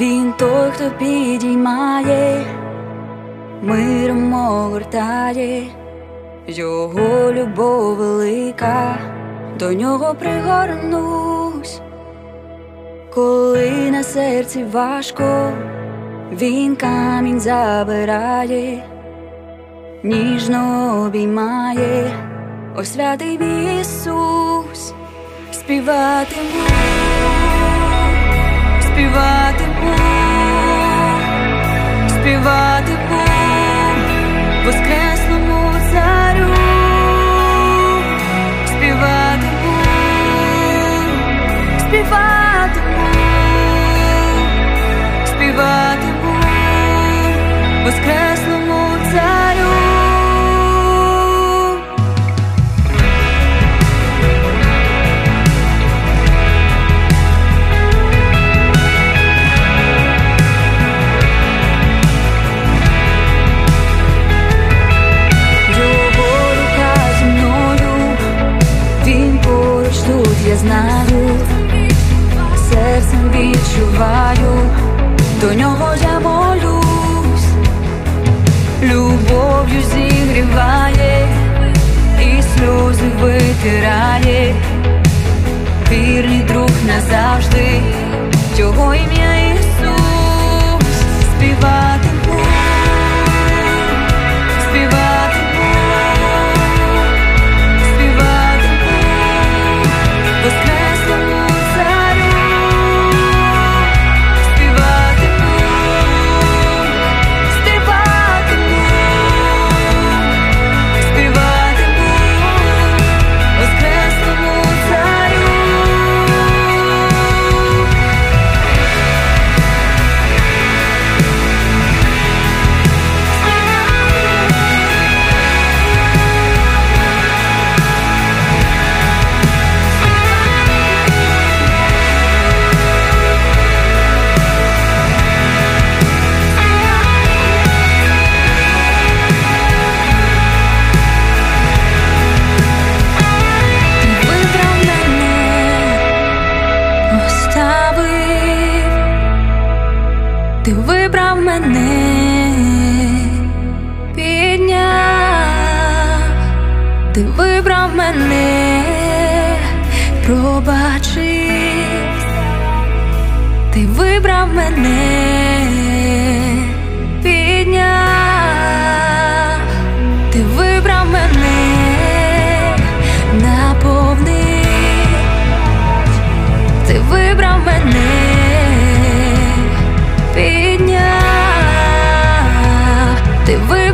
Він той, хто підіймає, миром огортає, його любов велика, до нього пригорнусь, коли на серці важко, він камінь забирає, ніжно обіймає, освятий Ісус, співатиму, співати. va debout, vos crenças. відчуваю, до нього я молюсь, любов'ю зігріває і сльози витирає, вірний друг назавжди, цього ім'я. Ти ви.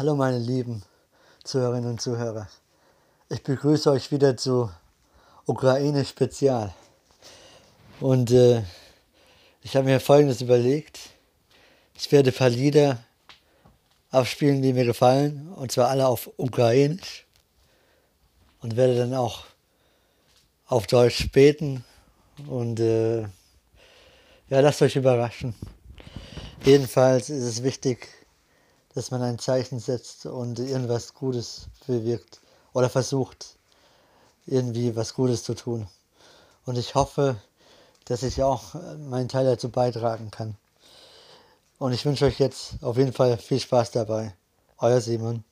Hallo meine lieben Zuhörerinnen und Zuhörer. Ich begrüße euch wieder zu Ukraine Spezial. Und äh, ich habe mir Folgendes überlegt. Ich werde ein paar Lieder aufspielen, die mir gefallen, und zwar alle auf Ukrainisch. Und werde dann auch auf Deutsch beten. Und äh, ja, lasst euch überraschen. Jedenfalls ist es wichtig, dass man ein Zeichen setzt und irgendwas Gutes bewirkt oder versucht, irgendwie was Gutes zu tun. Und ich hoffe, dass ich auch meinen Teil dazu beitragen kann. Und ich wünsche euch jetzt auf jeden Fall viel Spaß dabei. Euer Simon.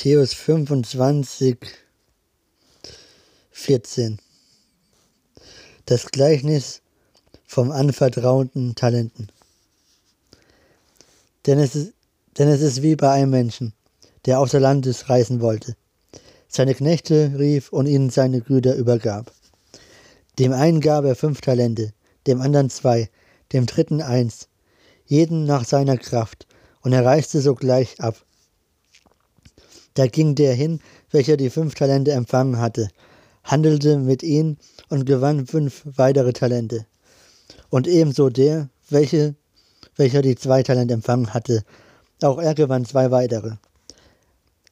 Matthäus 25, 14. Das Gleichnis vom anvertrauten Talenten. Denn es, ist, denn es ist wie bei einem Menschen, der außer Landes reisen wollte. Seine Knechte rief und ihnen seine Güter übergab. Dem einen gab er fünf Talente, dem anderen zwei, dem dritten eins, jeden nach seiner Kraft, und er reiste sogleich ab. Da ging der hin, welcher die fünf Talente empfangen hatte, handelte mit ihnen und gewann fünf weitere Talente. Und ebenso der, welche, welcher die zwei Talente empfangen hatte, auch er gewann zwei weitere.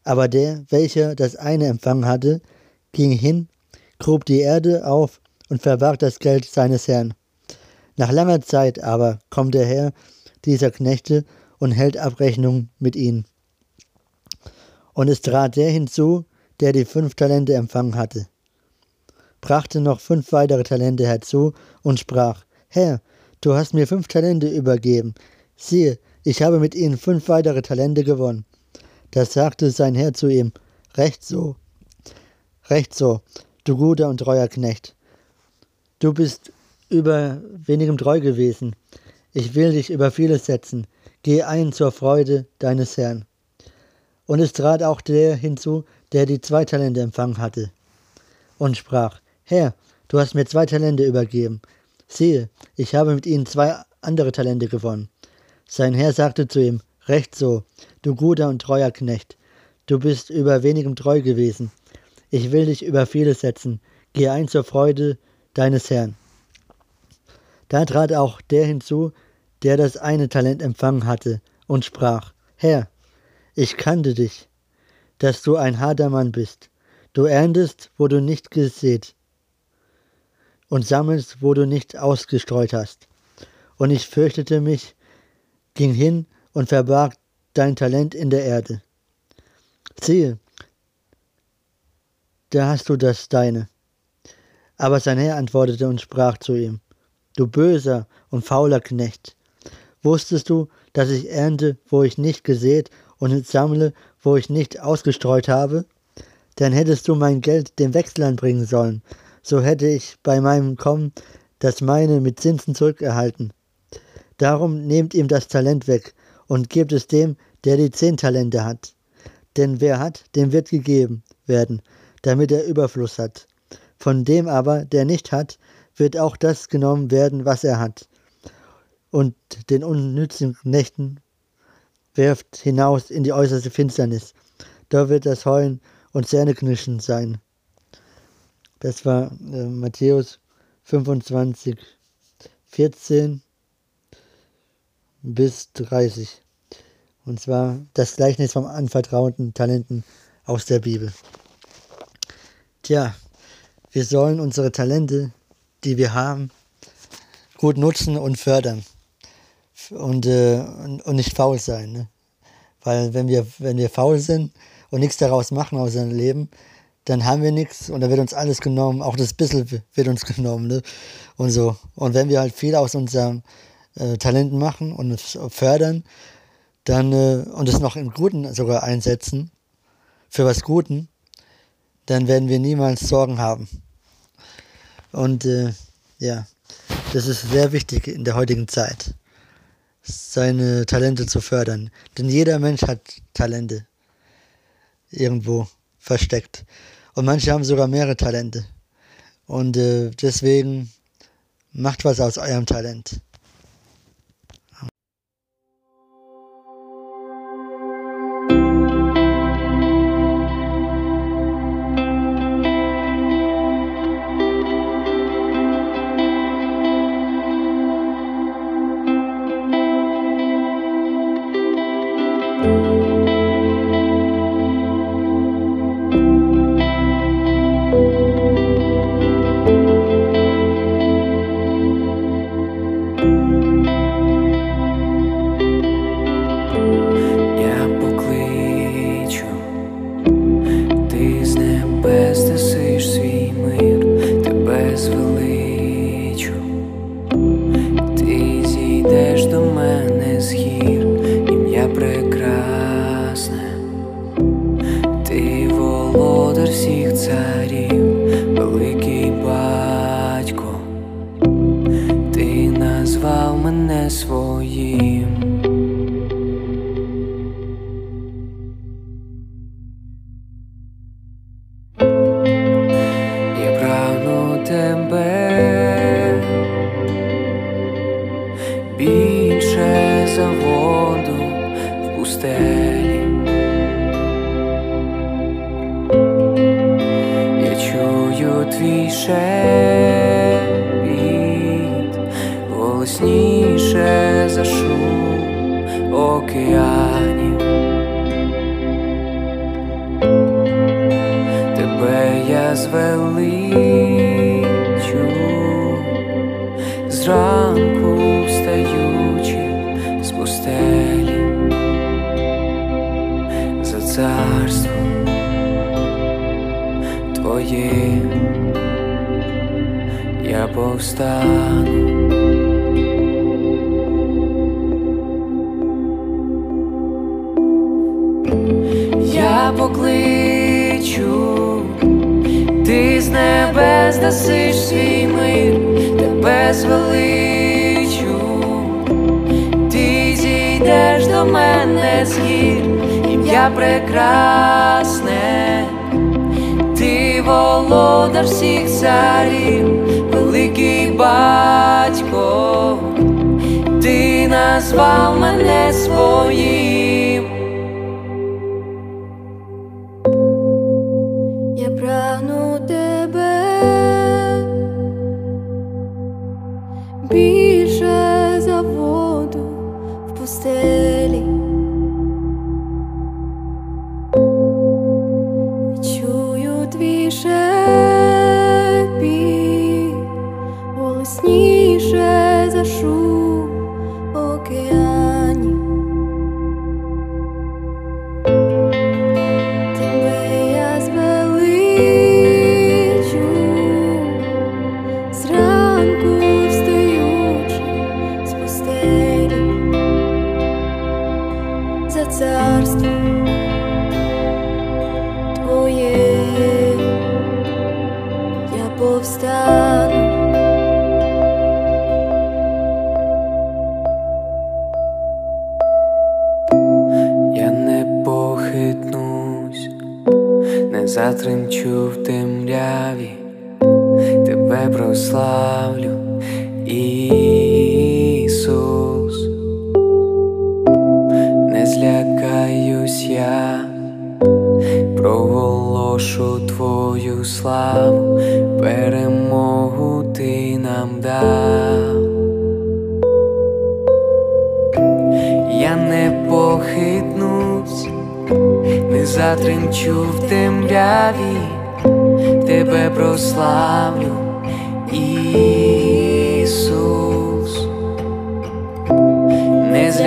Aber der, welcher das eine empfangen hatte, ging hin, grub die Erde auf und verbarg das Geld seines Herrn. Nach langer Zeit aber kommt der Herr dieser Knechte und hält Abrechnung mit ihnen. Und es trat der hinzu, der die fünf Talente empfangen hatte, brachte noch fünf weitere Talente herzu und sprach, Herr, du hast mir fünf Talente übergeben. Siehe, ich habe mit ihnen fünf weitere Talente gewonnen. Da sagte sein Herr zu ihm, Recht so, recht so, du guter und treuer Knecht. Du bist über wenigem treu gewesen. Ich will dich über vieles setzen. Geh ein zur Freude deines Herrn. Und es trat auch der hinzu, der die zwei Talente empfangen hatte, und sprach, Herr, du hast mir zwei Talente übergeben. Siehe, ich habe mit ihnen zwei andere Talente gewonnen. Sein Herr sagte zu ihm, Recht so, du guter und treuer Knecht. Du bist über wenigem treu gewesen. Ich will dich über vieles setzen. Geh ein zur Freude deines Herrn. Da trat auch der hinzu, der das eine Talent empfangen hatte, und sprach, Herr, ich kannte dich, dass du ein harter Mann bist. Du erntest, wo du nicht gesät, und sammelst, wo du nicht ausgestreut hast. Und ich fürchtete mich, ging hin und verbarg dein Talent in der Erde. Siehe, da hast du das deine. Aber sein Herr antwortete und sprach zu ihm, Du böser und fauler Knecht, wusstest du, dass ich ernte, wo ich nicht gesät, und sammle, wo ich nicht ausgestreut habe? Dann hättest du mein Geld dem Wechseln bringen sollen, so hätte ich bei meinem Kommen das meine mit Zinsen zurückerhalten. Darum nehmt ihm das Talent weg und gebt es dem, der die zehn Talente hat. Denn wer hat, dem wird gegeben werden, damit er Überfluss hat. Von dem aber, der nicht hat, wird auch das genommen werden, was er hat. Und den unnützigen Nächten werft hinaus in die äußerste Finsternis. Da wird das Heulen und Zähneknirschen sein. Das war äh, Matthäus 25, 14 bis 30. Und zwar das Gleichnis vom anvertrauten Talenten aus der Bibel. Tja, wir sollen unsere Talente, die wir haben, gut nutzen und fördern. Und, äh, und, nicht faul sein. Ne? Weil wenn wir, wenn wir faul sind und nichts daraus machen aus unserem Leben, dann haben wir nichts und da wird uns alles genommen, auch das bisschen wird uns genommen. Ne? Und so. Und wenn wir halt viel aus unseren äh, Talenten machen und es fördern, dann äh, und es noch im Guten sogar einsetzen, für was Guten, dann werden wir niemals Sorgen haben. Und äh, ja, das ist sehr wichtig in der heutigen Zeit, seine Talente zu fördern. Denn jeder Mensch hat Talente irgendwo versteckt. Und manche haben sogar mehrere Talente. Und äh, deswegen macht was aus eurem Talent. не свої.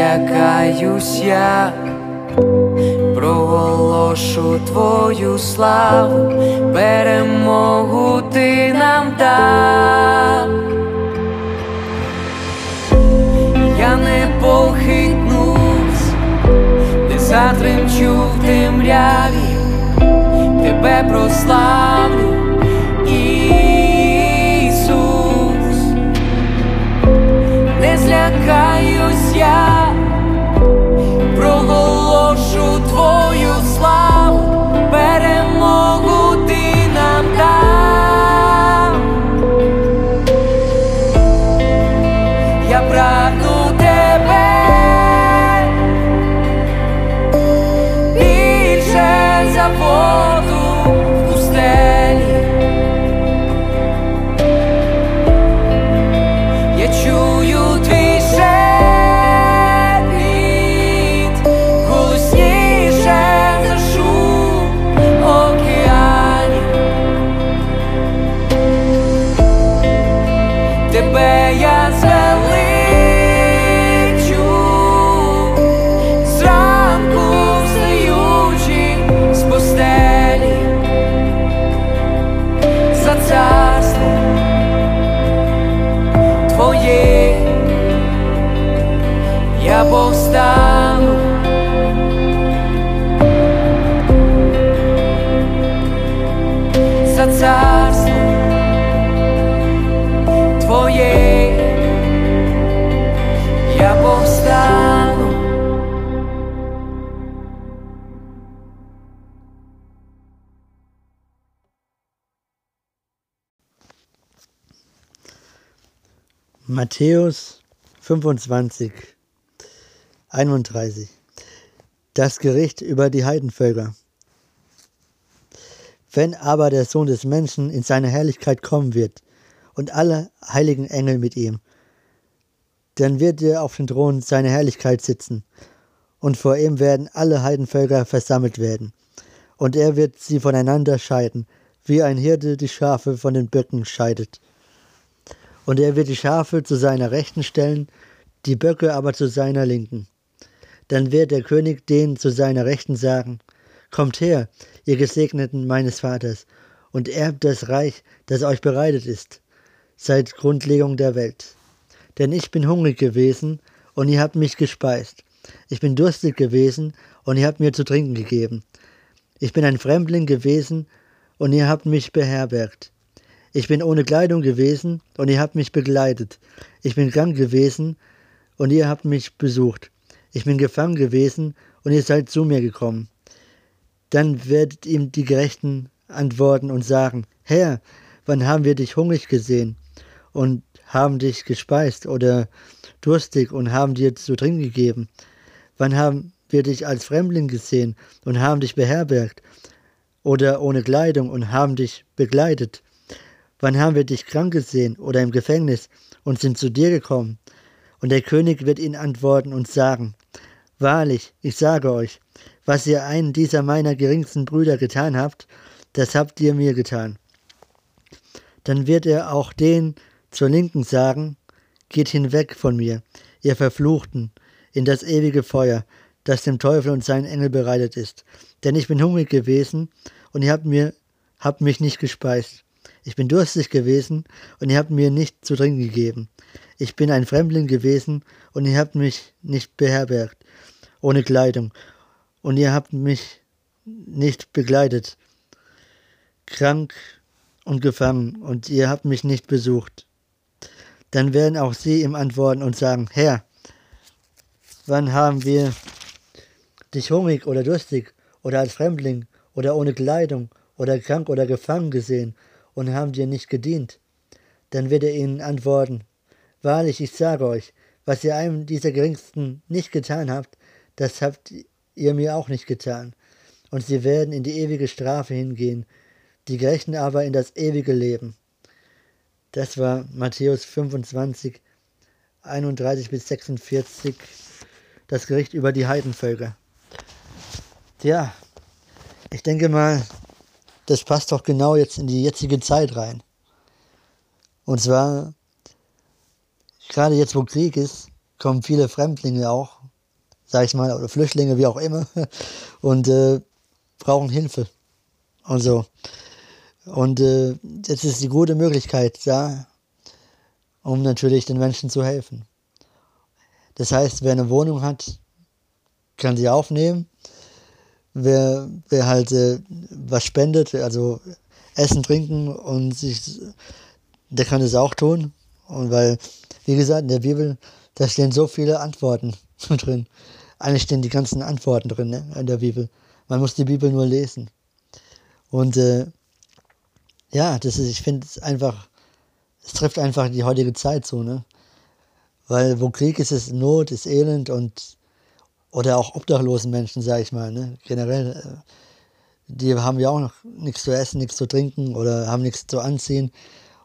Злякаюсь я, проголошу Твою славу, перемогу ти нам дав. Я не похитнусь, не затремчу в темряві, тебе прославлю, Ісус, не злякаюсь я, проголошу Твою славу, za carstwo Twoje Ja powstanę Matthäus 25, 31 Das Gericht über die Heidenvölker. Wenn aber der Sohn des Menschen in seine Herrlichkeit kommen wird und alle heiligen Engel mit ihm, dann wird er auf dem Thron seiner Herrlichkeit sitzen und vor ihm werden alle Heidenvölker versammelt werden und er wird sie voneinander scheiden, wie ein Hirte die Schafe von den Böcken scheidet. Und er wird die Schafe zu seiner Rechten stellen, die Böcke aber zu seiner Linken. Dann wird der König denen zu seiner Rechten sagen, Kommt her, ihr Gesegneten meines Vaters, und erbt das Reich, das euch bereitet ist, seit Grundlegung der Welt. Denn ich bin hungrig gewesen, und ihr habt mich gespeist. Ich bin durstig gewesen, und ihr habt mir zu trinken gegeben. Ich bin ein Fremdling gewesen, und ihr habt mich beherbergt. Ich bin ohne Kleidung gewesen, und ihr habt mich begleitet. Ich bin krank gewesen, und ihr habt mich besucht. Ich bin gefangen gewesen, und ihr seid zu mir gekommen. Dann werdet ihm die Gerechten antworten und sagen, Herr, wann haben wir dich hungrig gesehen und haben dich gespeist oder durstig und haben dir zu trinken gegeben? Wann haben wir dich als Fremdling gesehen und haben dich beherbergt oder ohne Kleidung und haben dich begleitet? Wann haben wir dich krank gesehen oder im Gefängnis und sind zu dir gekommen? Und der König wird ihnen antworten und sagen, Wahrlich, ich sage euch, was ihr einen dieser meiner geringsten Brüder getan habt, das habt ihr mir getan. Dann wird er auch den zur Linken sagen, Geht hinweg von mir, ihr Verfluchten, in das ewige Feuer, das dem Teufel und seinen Engel bereitet ist. Denn ich bin hungrig gewesen, und ihr habt mir habt mich nicht gespeist. Ich bin durstig gewesen, und ihr habt mir nicht zu trinken gegeben. Ich bin ein Fremdling gewesen, und ihr habt mich nicht beherbergt, ohne Kleidung, und ihr habt mich nicht begleitet, krank und gefangen, und ihr habt mich nicht besucht. Dann werden auch sie ihm antworten und sagen, Herr, wann haben wir dich hungrig oder durstig oder als Fremdling oder ohne Kleidung oder krank oder gefangen gesehen und haben dir nicht gedient? Dann wird er ihnen antworten, Wahrlich, ich sage euch, was ihr einem dieser Geringsten nicht getan habt, das habt ihr mir auch nicht getan. Und sie werden in die ewige Strafe hingehen, die Gerechten aber in das ewige Leben. Das war Matthäus 25, 31 bis 46, das Gericht über die Heidenvölker. Tja, ich denke mal, das passt doch genau jetzt in die jetzige Zeit rein. Und zwar, gerade jetzt, wo Krieg ist, kommen viele Fremdlinge auch, sag ich mal, oder Flüchtlinge, wie auch immer, und äh, brauchen Hilfe und so. Und äh, jetzt ist die gute Möglichkeit da, um natürlich den Menschen zu helfen. Das heißt, wer eine Wohnung hat, kann sie aufnehmen. Wer, wer halt äh, was spendet, also Essen, Trinken und sich, der kann es auch tun. Und weil, wie gesagt, in der Bibel, da stehen so viele Antworten drin. Eigentlich stehen die ganzen Antworten drin ne, in der Bibel. Man muss die Bibel nur lesen. Und äh, ja, das ist, ich finde es einfach, es trifft einfach die heutige Zeit so, ne? Weil wo Krieg ist, ist Not, ist Elend und oder auch obdachlosen Menschen, sage ich mal, ne? Generell, äh, die haben ja auch noch nichts zu essen, nichts zu trinken oder haben nichts zu anziehen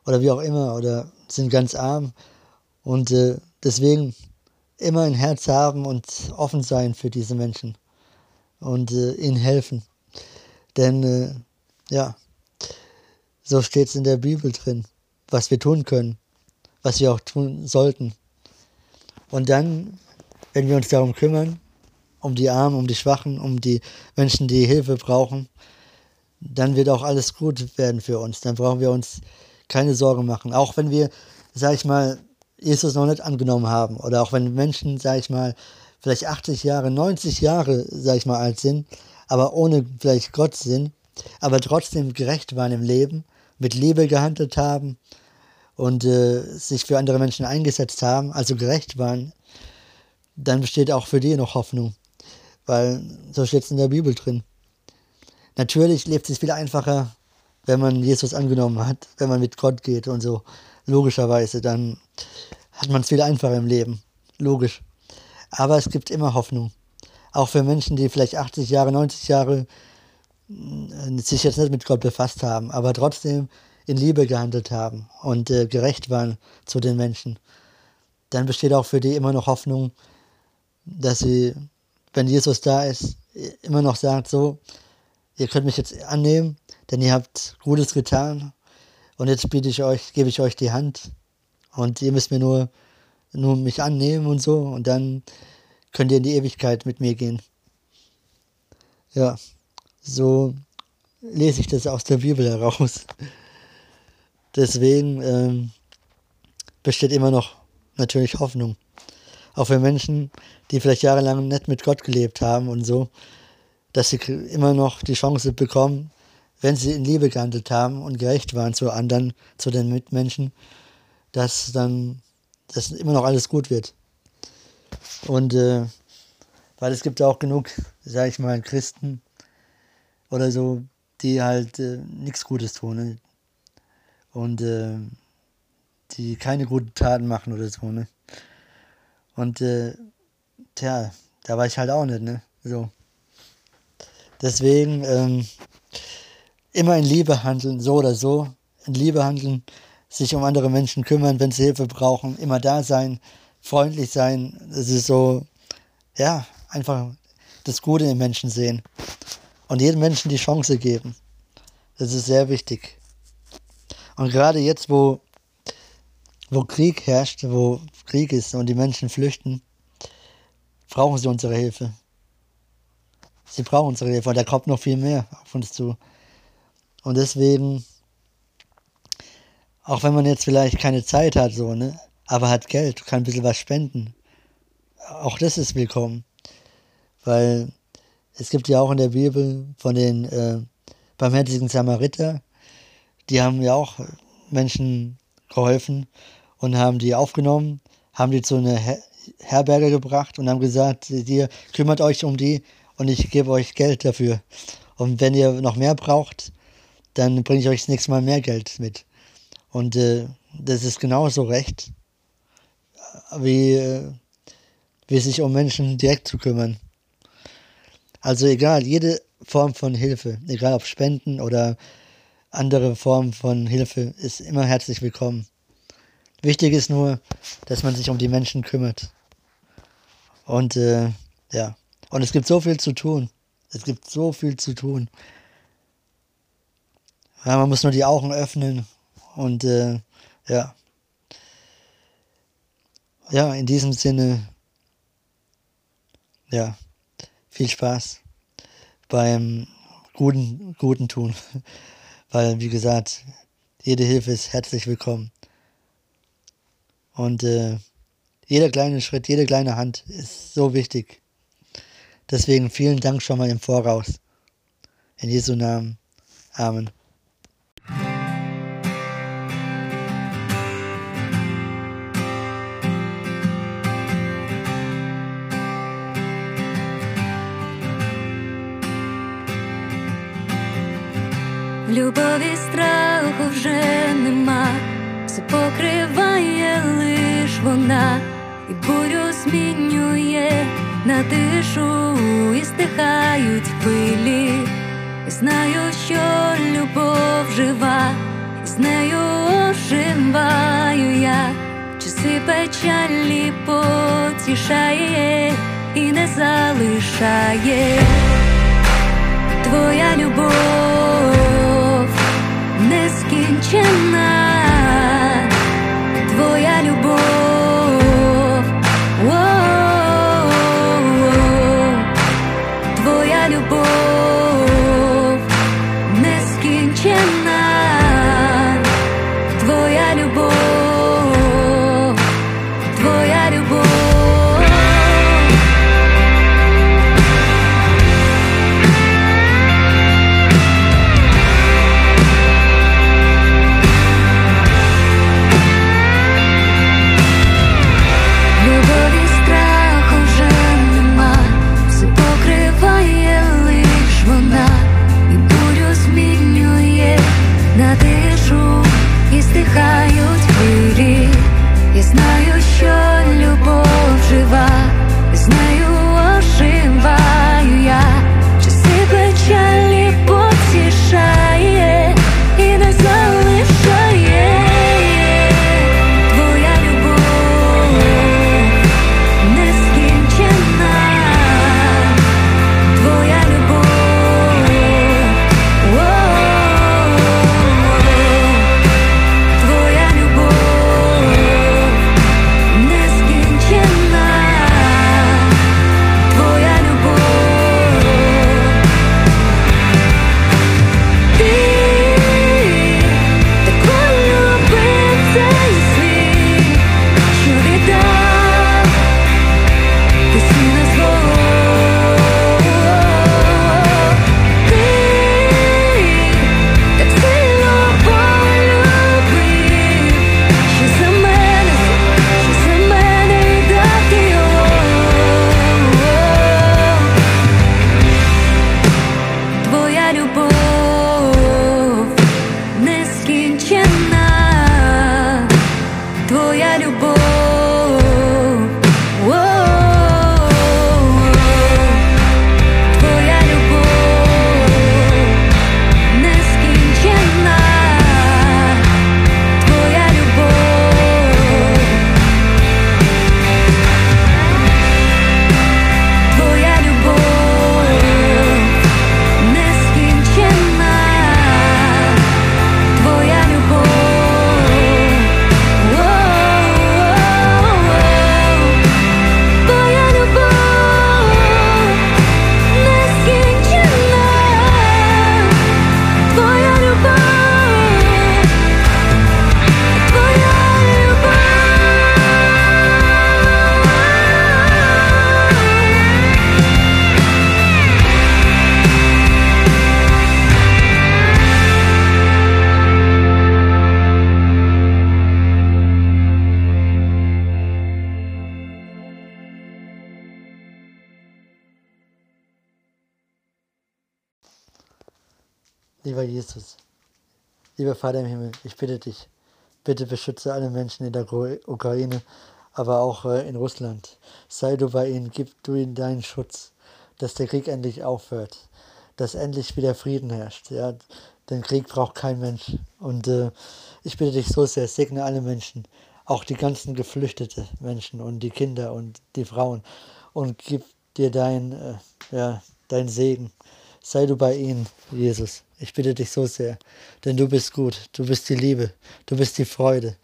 oder wie auch immer oder sind ganz arm und äh, deswegen immer ein Herz haben und offen sein für diese Menschen und äh, ihnen helfen. Denn äh, ja, so steht es in der Bibel drin, was wir tun können, was wir auch tun sollten. Und dann, wenn wir uns darum kümmern, um die Armen, um die Schwachen, um die Menschen, die Hilfe brauchen, dann wird auch alles gut werden für uns. Dann brauchen wir uns keine Sorgen machen. Auch wenn wir, sag ich mal, Jesus noch nicht angenommen haben oder auch wenn Menschen, sag ich mal, vielleicht 80 Jahre, 90 Jahre, sag ich mal, alt sind, aber ohne vielleicht Gott sind, aber trotzdem gerecht waren im Leben, mit Liebe gehandelt haben und äh, sich für andere Menschen eingesetzt haben, also gerecht waren, dann besteht auch für die noch Hoffnung. Weil so steht es in der Bibel drin. Natürlich lebt es viel einfacher, wenn man Jesus angenommen hat, wenn man mit Gott geht und so. Logischerweise, dann hat man es viel einfacher im Leben. Logisch. Aber es gibt immer Hoffnung. Auch für Menschen, die vielleicht 80 Jahre, 90 Jahre äh, sich jetzt nicht mit Gott befasst haben, aber trotzdem in Liebe gehandelt haben und äh, gerecht waren zu den Menschen, dann besteht auch für die immer noch Hoffnung, dass sie, wenn Jesus da ist, immer noch sagt, so, ihr könnt mich jetzt annehmen, denn ihr habt Gutes getan. Und jetzt biete ich euch, gebe ich euch die Hand. Und ihr müsst mir nur, nur mich annehmen und so. Und dann könnt ihr in die Ewigkeit mit mir gehen. Ja, so lese ich das aus der Bibel heraus. Deswegen ähm, besteht immer noch natürlich Hoffnung. Auch für Menschen, die vielleicht jahrelang nicht mit Gott gelebt haben und so, dass sie immer noch die Chance bekommen, wenn sie in Liebe gehandelt haben und gerecht waren zu anderen, zu den Mitmenschen, dass dann dass immer noch alles gut wird. Und äh, weil es gibt auch genug, sag ich mal, Christen oder so, die halt äh, nichts Gutes tun. Ne? Und äh, die keine guten Taten machen oder so, ne? Und äh, tja, da war ich halt auch nicht, ne? So. Deswegen ähm, immer in Liebe handeln, so oder so. In Liebe handeln, sich um andere Menschen kümmern, wenn sie Hilfe brauchen, immer da sein, freundlich sein. Das ist so, ja, einfach das Gute im Menschen sehen. Und jedem Menschen die Chance geben. Das ist sehr wichtig. Und gerade jetzt, wo, wo Krieg herrscht, wo Krieg ist und die Menschen flüchten, brauchen sie unsere Hilfe. Sie brauchen unsere Hilfe und da kommt noch viel mehr auf uns zu. Und deswegen, auch wenn man jetzt vielleicht keine Zeit hat, so, ne, aber hat Geld, kann ein bisschen was spenden. Auch das ist willkommen. Weil es gibt ja auch in der Bibel von den äh, barmherzigen Samariter, die haben ja auch Menschen geholfen und haben die aufgenommen, haben die zu einer Her Herberge gebracht und haben gesagt, ihr kümmert euch um die und ich gebe euch Geld dafür. Und wenn ihr noch mehr braucht, dann bringe ich euch das nächste Mal mehr Geld mit. Und äh, das ist genauso recht, wie, äh, wie sich um Menschen direkt zu kümmern. Also egal, jede Form von Hilfe, egal ob Spenden oder andere Formen von Hilfe, ist immer herzlich willkommen. Wichtig ist nur, dass man sich um die Menschen kümmert. Und äh, ja, und es gibt so viel zu tun. Es gibt so viel zu tun. Ja, man muss nur die Augen öffnen und äh, ja. Ja, in diesem Sinne, ja, viel Spaß beim guten, guten Tun. Weil, wie gesagt, jede Hilfe ist herzlich willkommen. Und äh, jeder kleine Schritt, jede kleine Hand ist so wichtig. Deswegen vielen Dank schon mal im Voraus. In Jesu Namen. Amen. Любові страху вже нема, все покриває лиш вона, і бурю змінює на тишу, і стихають хвилі. І знаю, що любов жива, і з нею оживаю я, часи печалі потішає і не залишає. Твоя любов 很倦了 Твоя любов. Lieber Vater im Himmel, ich bitte dich, bitte beschütze alle Menschen in der Ukraine, aber auch äh, in Russland. Sei du bei ihnen, gib du ihnen deinen Schutz, dass der Krieg endlich aufhört, dass endlich wieder Frieden herrscht. Ja, den Krieg braucht kein Mensch. Und äh, ich bitte dich so sehr, segne alle Menschen, auch die ganzen geflüchteten Menschen und die Kinder und die Frauen und gib dir dein, äh, ja, dein Segen. Sei du bei ihnen, Jesus. Ich bitte dich so sehr, denn du bist gut, du bist die Liebe, du bist die Freude,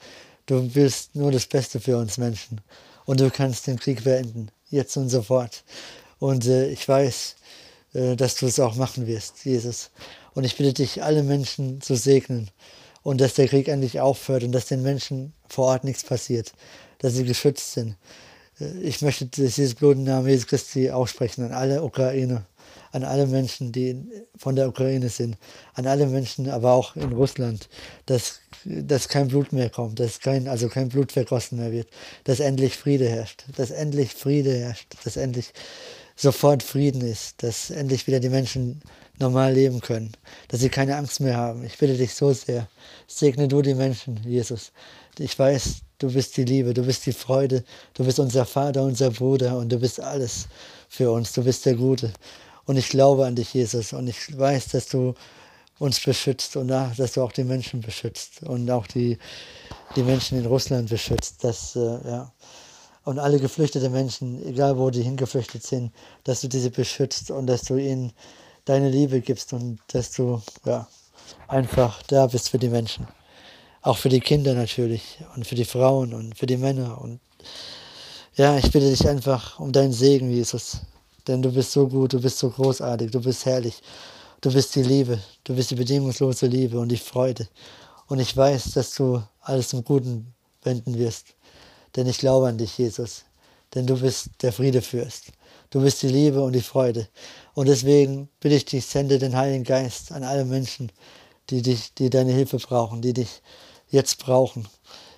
du willst nur das Beste für uns Menschen und du kannst den Krieg beenden, jetzt und sofort. Und äh, ich weiß, äh, dass du es auch machen wirst, Jesus. Und ich bitte dich, alle Menschen zu segnen und dass der Krieg endlich aufhört und dass den Menschen vor Ort nichts passiert, dass sie geschützt sind. Äh, Ich möchte dieses Blut im Namen Jesu Christi aussprechen an alle Ukrainer, an alle Menschen, die von der Ukraine sind, an alle Menschen, aber auch in Russland, dass, dass kein Blut mehr kommt, dass kein, also kein Blut vergossen mehr wird, dass endlich Friede herrscht, dass endlich Friede herrscht, dass endlich sofort Frieden ist, dass endlich wieder die Menschen normal leben können, dass sie keine Angst mehr haben. Ich bitte dich so sehr, segne du die Menschen, Jesus. Ich weiß, du bist die Liebe, du bist die Freude, du bist unser Vater, unser Bruder und du bist alles für uns, du bist der Gute. Und ich glaube an dich, Jesus, und ich weiß, dass du uns beschützt und dass du auch die Menschen beschützt und auch die, die Menschen in Russland beschützt, dass, äh, ja, und alle geflüchtete Menschen, egal wo die hingeflüchtet sind, dass du diese beschützt und dass du ihnen deine Liebe gibst und dass du ja, einfach da bist für die Menschen. Auch für die Kinder natürlich und für die Frauen und für die Männer. Und ja, ich bitte dich einfach um deinen Segen, Jesus. Denn du bist so gut, du bist so großartig, du bist herrlich. Du bist die Liebe, du bist die bedingungslose Liebe und die Freude. Und ich weiß, dass du alles zum Guten wenden wirst. Denn ich glaube an dich, Jesus. Denn du bist der Friedefürst. Du bist die Liebe und die Freude. Und deswegen bitte ich dich, sende den Heiligen Geist an alle Menschen, die dich, die deine Hilfe brauchen, die dich jetzt brauchen.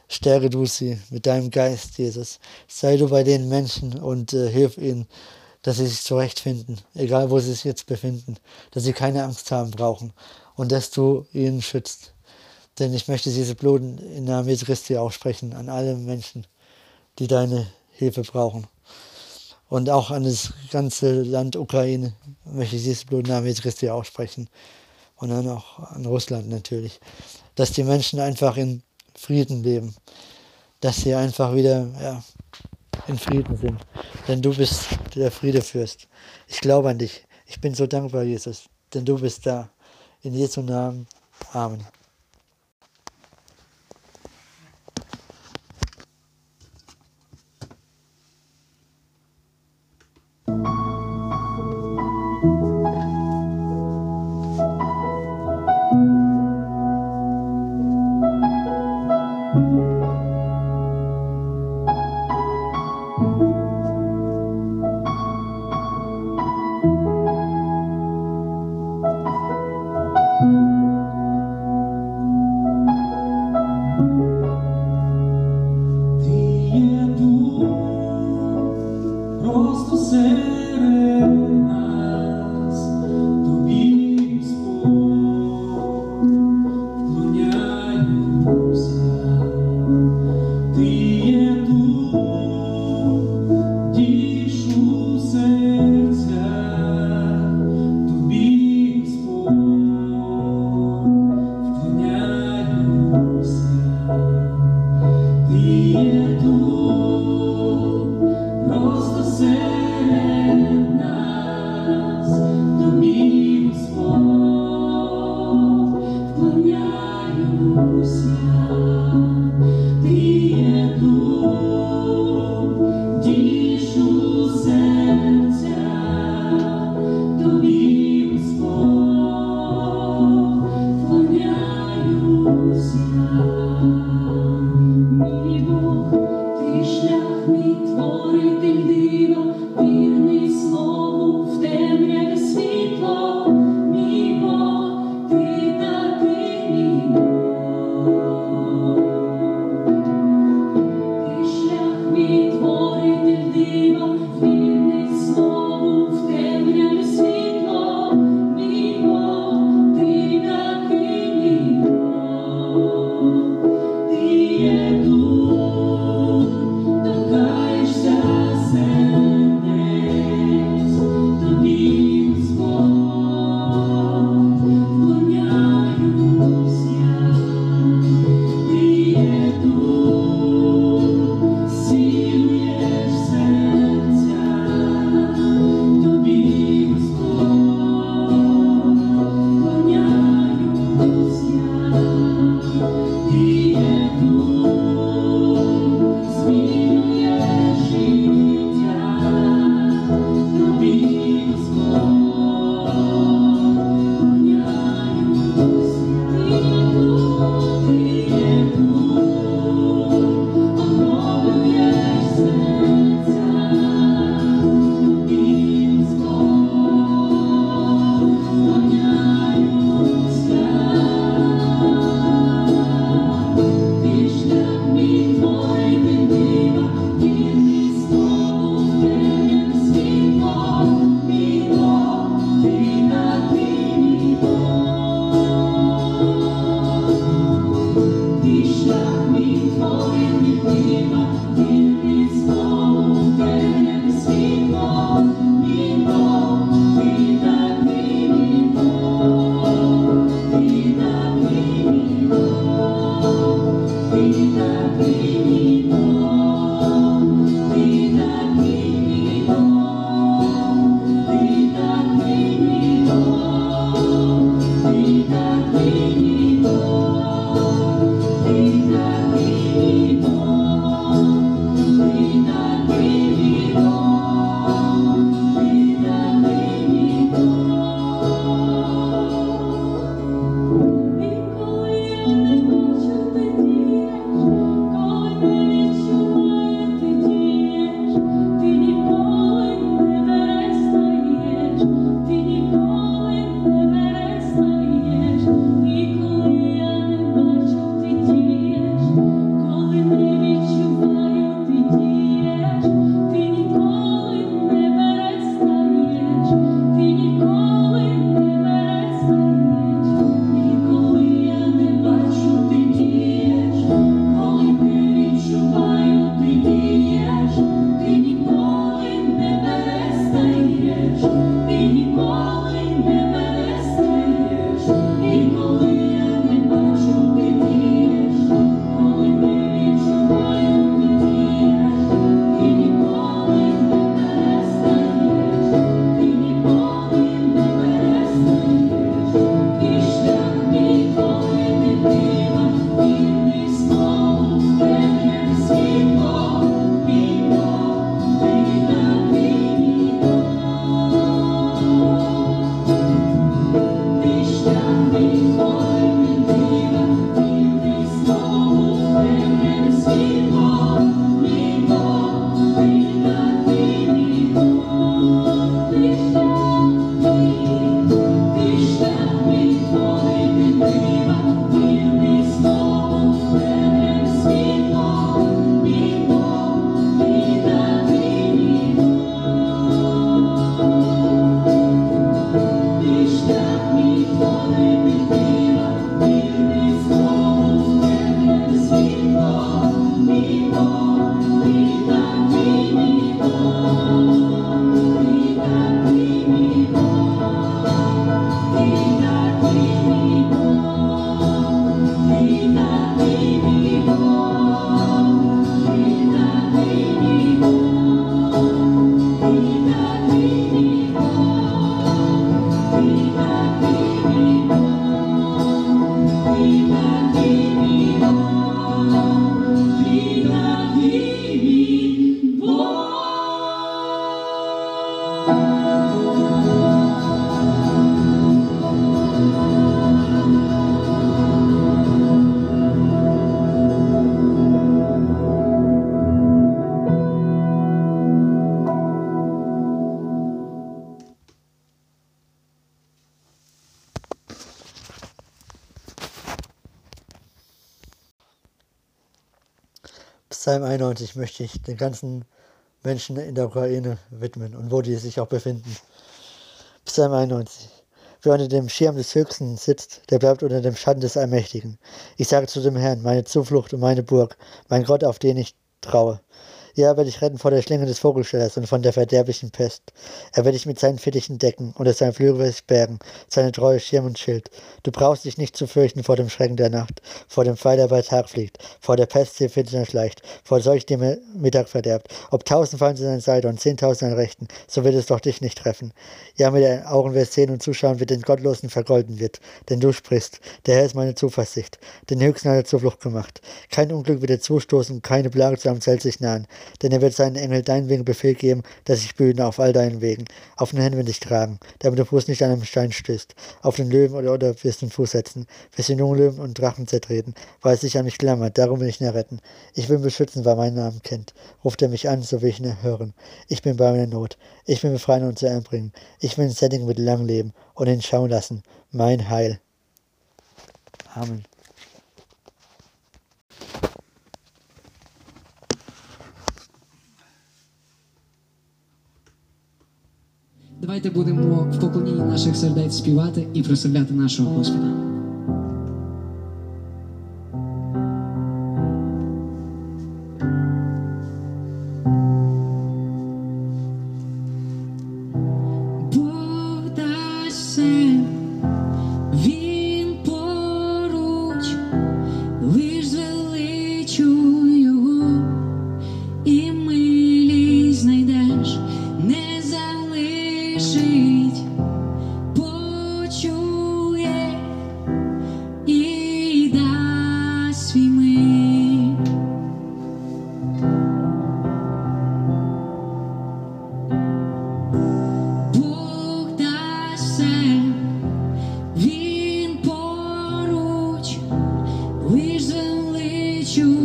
Stärke du sie mit deinem Geist, Jesus. Sei du bei den Menschen und äh, hilf ihnen, dass sie sich zurechtfinden, egal wo sie sich jetzt befinden, dass sie keine Angst haben brauchen und dass du ihnen schützt. Denn ich möchte diese Blut im Namen Christi aussprechen an alle Menschen, die deine Hilfe brauchen. Und auch an das ganze Land Ukraine möchte ich dieses Blut Namen Christi aussprechen. Und dann auch an Russland natürlich. Dass die Menschen einfach in Frieden leben. Dass sie einfach wieder ja, in Frieden sind. Denn du bist der Friedefürst. Ich glaube an dich. Ich bin so dankbar, Jesus. Denn du bist da. In Jesu Namen. Amen. Psalm 91 möchte ich den ganzen Menschen in der Ukraine widmen und wo die sich auch befinden. Psalm 91. Wer unter dem Schirm des Höchsten sitzt, der bleibt unter dem Schatten des Allmächtigen. Ich sage zu dem Herrn, meine Zuflucht und meine Burg, mein Gott, auf den ich traue. Ja, er wird dich retten vor der Schlinge des Vogelstellers und von der verderblichen Pest. Er wird dich mit seinen Fittichen decken, unter seinen Flügel bergen, seine treue Schirm und Schild. Du brauchst dich nicht zu fürchten vor dem Schrecken der Nacht, vor dem Pfeil, der bei Tag fliegt, vor der Pest, die finster schleicht, vor solch, die Mittag verderbt. Ob tausend fallen zu deiner Seite und zehntausend an Rechten, so wird es doch dich nicht treffen. Ja, mit den Augen wirst sehen und zuschauen, wie den Gottlosen vergolden wird. Denn du sprichst, der Herr ist meine Zuversicht, den Höchsten hat er Zuflucht gemacht. Kein Unglück wird dir zustoßen, keine Plage zu am Zelt sich nahen. Denn er wird seinen Engel deinen Wegen Befehl geben, dass sich behüten auf all deinen Wegen. Auf den Händen wird dich tragen, damit der Fuß nicht an einem Stein stößt. Auf den Löwen oder, oder wirst den Fuß setzen, wirst den jungen Löwen und Drachen zertreten, weil es sich an mich klammert, darum will ich ihn erretten. Ich will ihn beschützen, weil meinen Namen kennt. Ruft er mich an, so will ich ihn hören. Ich bin bei meiner Not. Ich will befreien und zu Ehren bringen. Ich will ihn sättigen mit langem Leben und ihn schauen lassen. Mein Heil. Amen. Давайте будемо в поклонінні наших сердець співати і прославляти нашого Господа. лиш лечу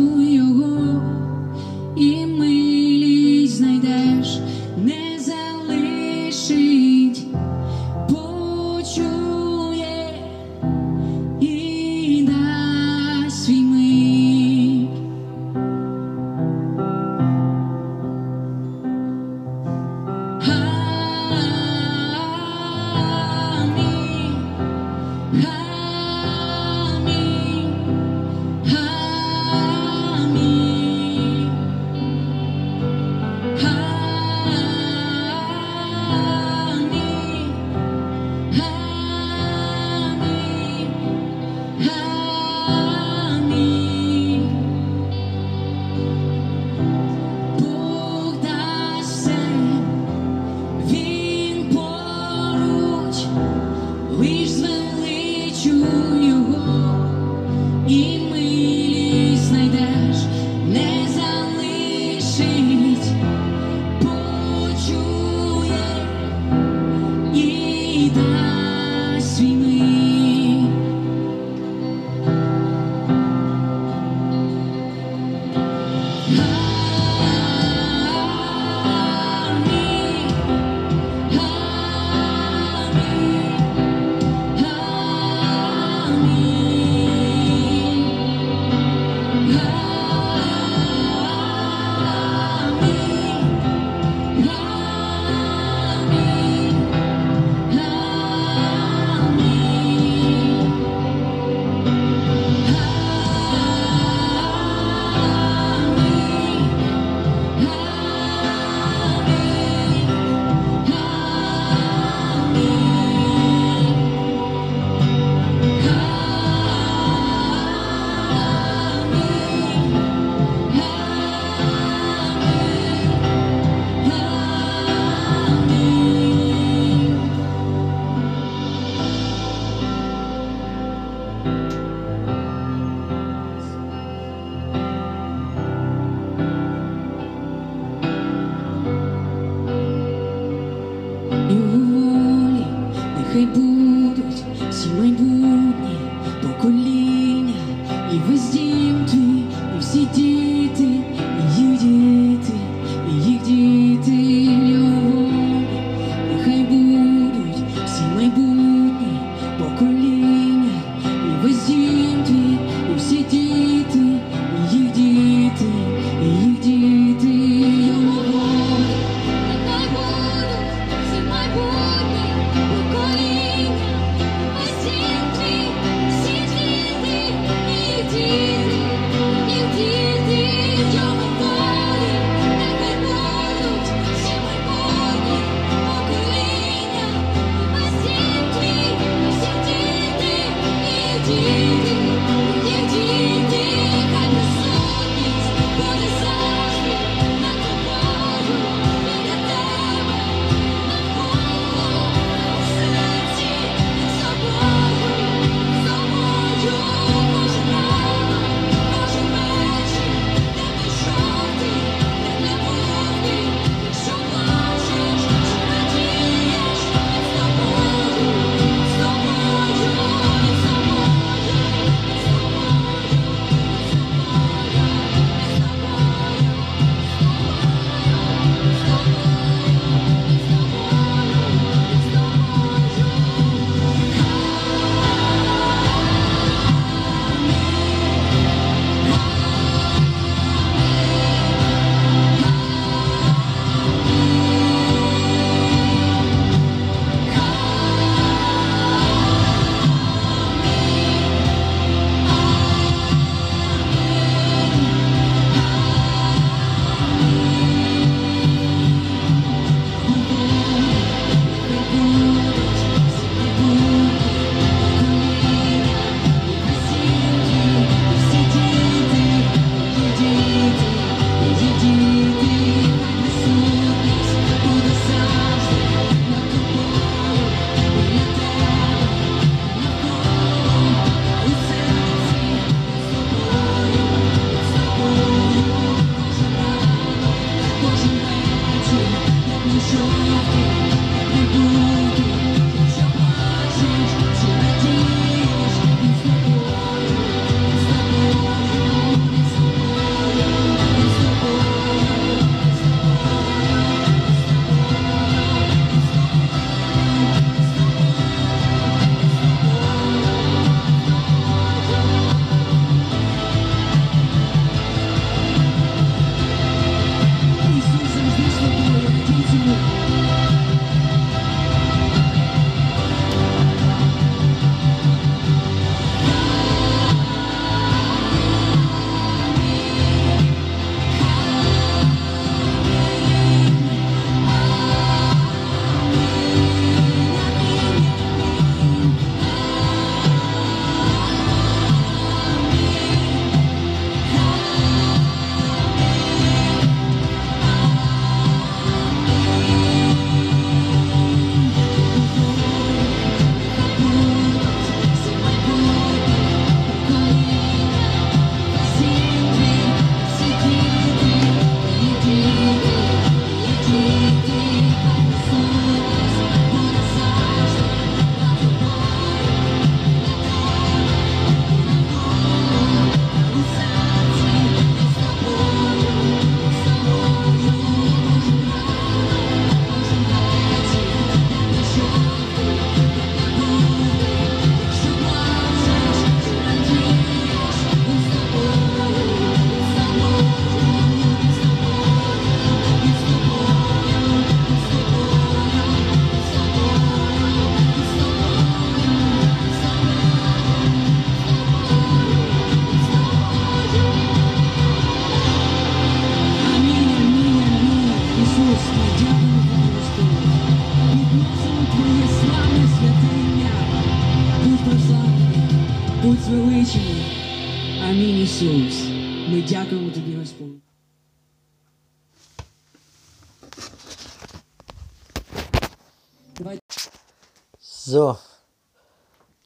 So,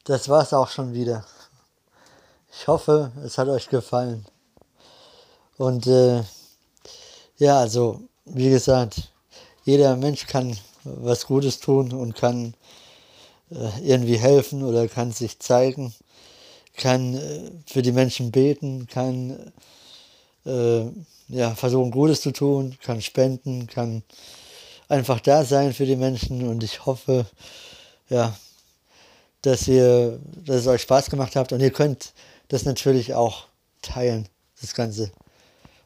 das war's auch schon wieder. Ich hoffe, es hat euch gefallen. Und äh, ja, also, wie gesagt, jeder Mensch kann was Gutes tun und kann äh, irgendwie helfen oder kann sich zeigen, kann äh, für die Menschen beten, kann äh, ja, versuchen Gutes zu tun, kann spenden, kann einfach da sein für die Menschen und ich hoffe, ja, dass ihr, dass es euch Spaß gemacht habt und ihr könnt das natürlich auch teilen, das Ganze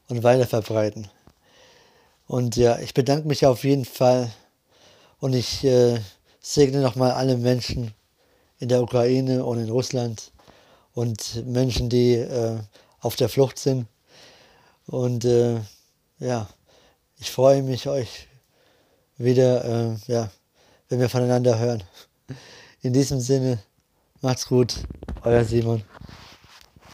und weiter verbreiten. Und ja, ich bedanke mich auf jeden Fall und ich äh, segne nochmal alle Menschen in der Ukraine und in Russland und Menschen, die äh, auf der Flucht sind. Und äh, ja, ich freue mich, euch wieder, äh, ja, wenn wir voneinander hören. In diesem Sinne, macht's gut. Euer Simon.